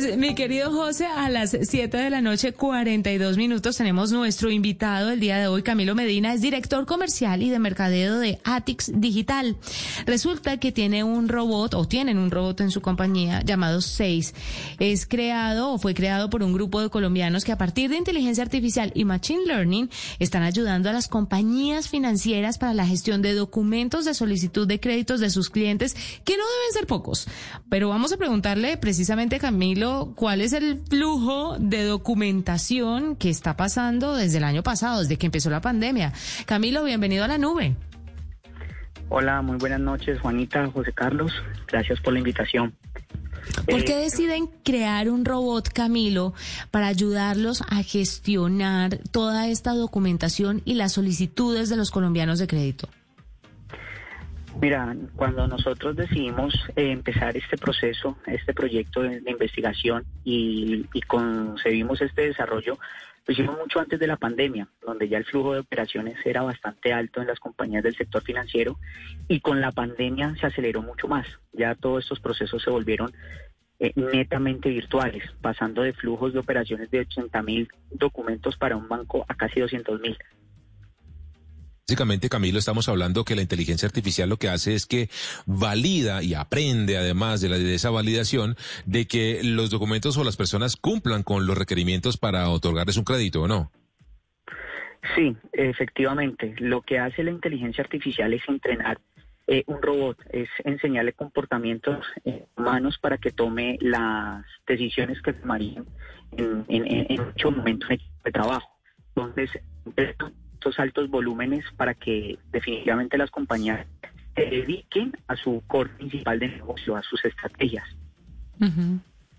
Pues mi querido José, a las 7 de la noche, 42 minutos, tenemos nuestro invitado el día de hoy, Camilo Medina, es director comercial y de mercadeo de Atix Digital. Resulta que tiene un robot, o tienen un robot en su compañía llamado Seis. Es creado o fue creado por un grupo de colombianos que a partir de inteligencia artificial y machine learning están ayudando a las compañías financieras para la gestión de documentos de solicitud de créditos de sus clientes, que no deben ser pocos. Pero vamos a preguntarle precisamente, Camilo, cuál es el flujo de documentación que está pasando desde el año pasado, desde que empezó la pandemia. Camilo, bienvenido a la nube. Hola, muy buenas noches, Juanita, José Carlos. Gracias por la invitación. ¿Por qué eh, deciden crear un robot, Camilo, para ayudarlos a gestionar toda esta documentación y las solicitudes de los colombianos de crédito? Mira, cuando nosotros decidimos eh, empezar este proceso, este proyecto de, investigación y, concebimos este desarrollo, lo hicimos mucho antes de la pandemia, donde ya el flujo de operaciones era bastante alto en las compañías del sector financiero y con la pandemia se aceleró mucho más. Ya todos estos procesos se volvieron eh, netamente virtuales, pasando de flujos de operaciones de 80 mil documentos para un banco a casi 200 mil. Básicamente, Camilo, estamos hablando que la inteligencia artificial lo que hace es que valida y aprende, además de, la, de esa validación, de que los documentos o las personas cumplan con los requerimientos para otorgarles un crédito, ¿o no? Sí, efectivamente. Lo que hace la inteligencia artificial es entrenar eh, un robot, es enseñarle comportamientos eh, humanos para que tome las decisiones que tomarían en, en, en, muchos momentos de trabajo. Entonces, estos altos volúmenes para que definitivamente las compañías se dediquen a su core principal de negocio, a sus estrategias.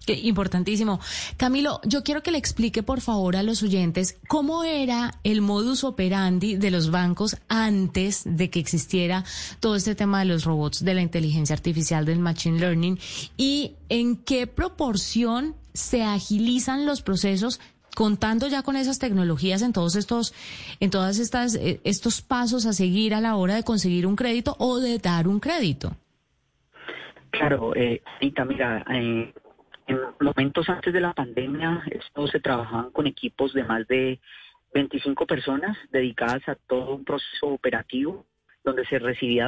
Qué importantísimo. Camilo, yo quiero que le explique por favor a los oyentes cómo era el modus operandi de los bancos antes de que existiera todo este tema de los robots, de la inteligencia artificial, del machine learning y en qué proporción se agilizan los procesos contando ya con esas tecnologías en todos estos, en todas estas, eh, estos pasos a seguir a la hora de conseguir un crédito o de dar un crédito. Claro, eh, mira, eh, en momentos antes de la pandemia, esto se trabajaban con equipos de más de 25 personas dedicadas a todo un proceso operativo donde se recibía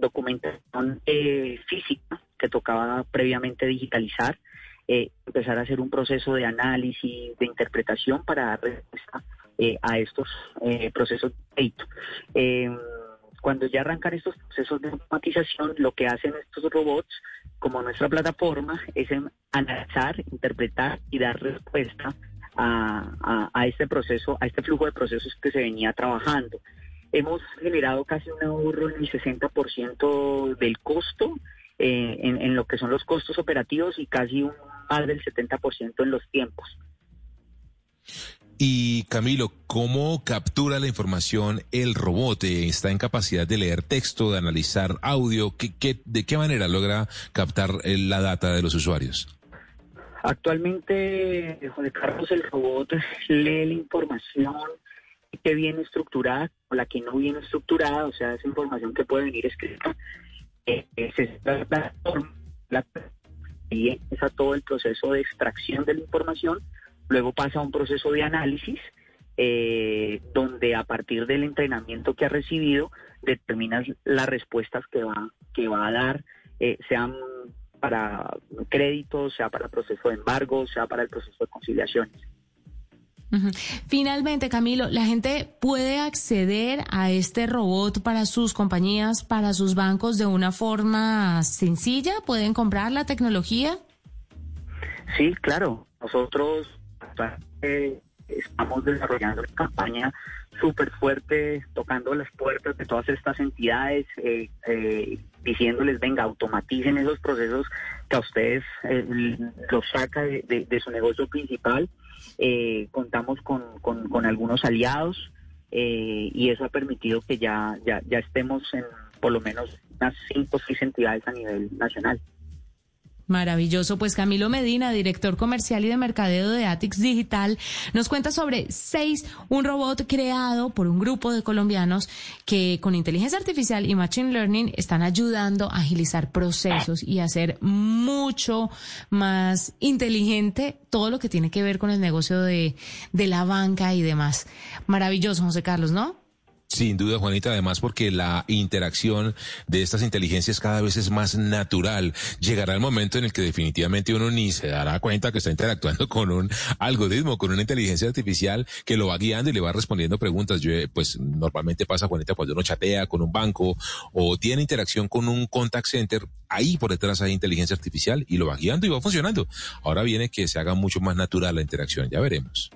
documentación eh, física que tocaba previamente digitalizar eh, empezar a hacer un proceso de análisis, de interpretación para dar respuesta eh, a estos eh, procesos de crédito. Em, cuando ya arrancan estos procesos de automatización, lo que hacen estos robots, como nuestra plataforma, es analizar, interpretar y dar respuesta a, este proceso, a este flujo de procesos que se venía trabajando. Hemos generado casi un ahorro en el 60% del costo eh, en, lo que son los costos operativos y casi un más del 70% en los tiempos. Y Camilo, ¿cómo captura la información el robot? ¿Está en capacidad de leer texto, de analizar audio? ¿Qué, de qué manera logra captar eh, la data de los usuarios? Actualmente, Juan Carlos, el robot lee la información que viene estructurada o la que no viene estructurada, o sea, esa información que puede venir escrita. Eh, es la plataforma, la y empieza todo el proceso de extracción de la información, luego pasa a un proceso de análisis, eh, donde a partir del entrenamiento que ha recibido determinas las respuestas que va, que va a dar, eh, sean para créditos, sea para el proceso de embargo, sea para el proceso de conciliaciones. Finalmente, Camilo, ¿la gente puede acceder a este robot para sus compañías, para sus bancos de una forma sencilla? ¿Pueden comprar la tecnología? Sí, claro. Nosotros estamos desarrollando una campaña súper fuerte, tocando las puertas de todas estas entidades, eh, eh, diciéndoles, venga, automaticen esos procesos que a ustedes los saca de su negocio principal eh, contamos con, con, algunos aliados eh, y eso ha permitido que ya, ya, ya estemos en por lo menos unas cinco o seis entidades a nivel nacional. Maravilloso. Pues Camilo Medina, director comercial y de mercadeo de Atix Digital, nos cuenta sobre Seis, un robot creado por un grupo de colombianos que con inteligencia artificial y machine learning están ayudando a agilizar procesos y hacer mucho más inteligente todo lo que tiene que ver con el negocio de, de la banca y demás. Maravilloso, José Carlos, ¿no? Sin duda, Juanita, además porque la interacción de estas inteligencias cada vez es más natural. Llegará el momento en el que definitivamente uno ni se dará cuenta que está interactuando con un algoritmo, con una inteligencia artificial que lo va guiando y le va respondiendo preguntas. Yo, pues normalmente pasa, Juanita, cuando uno chatea con un banco o tiene interacción con un contact center, ahí por detrás hay inteligencia artificial y lo va guiando y va funcionando. Ahora viene que se haga mucho más natural la interacción, ya veremos.